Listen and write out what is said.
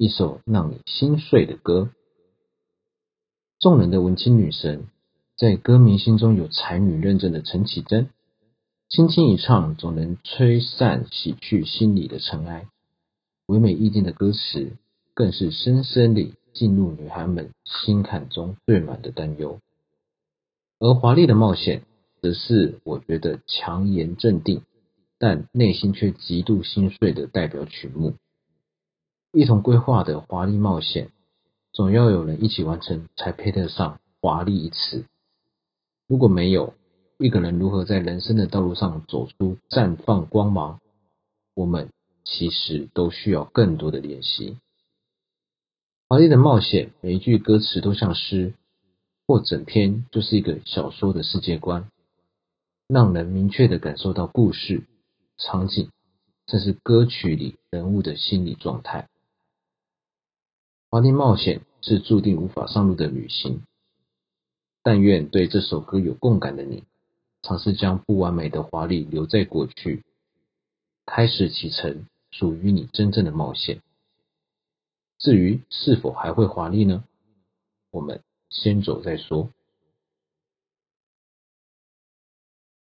一首让你心碎的歌。众人的文青女神，在歌迷心中有才女认证的陈绮贞，轻轻一唱，总能吹散洗去心里的尘埃。唯美意境的歌词，更是深深地进入女孩们心坎中最暖的担忧。而华丽的冒险，则是我觉得强颜镇定，但内心却极度心碎的代表曲目。一同规划的华丽冒险。总要有人一起完成，才配得上“华丽”一词。如果没有一个人，如何在人生的道路上走出绽放光芒？我们其实都需要更多的练习。华丽的冒险，每一句歌词都像诗，或整篇就是一个小说的世界观，让人明确的感受到故事、场景，甚至歌曲里人物的心理状态。华丽冒险。是注定无法上路的旅行。但愿对这首歌有共感的你，尝试将不完美的华丽留在过去，开始启程属于你真正的冒险。至于是否还会华丽呢？我们先走再说。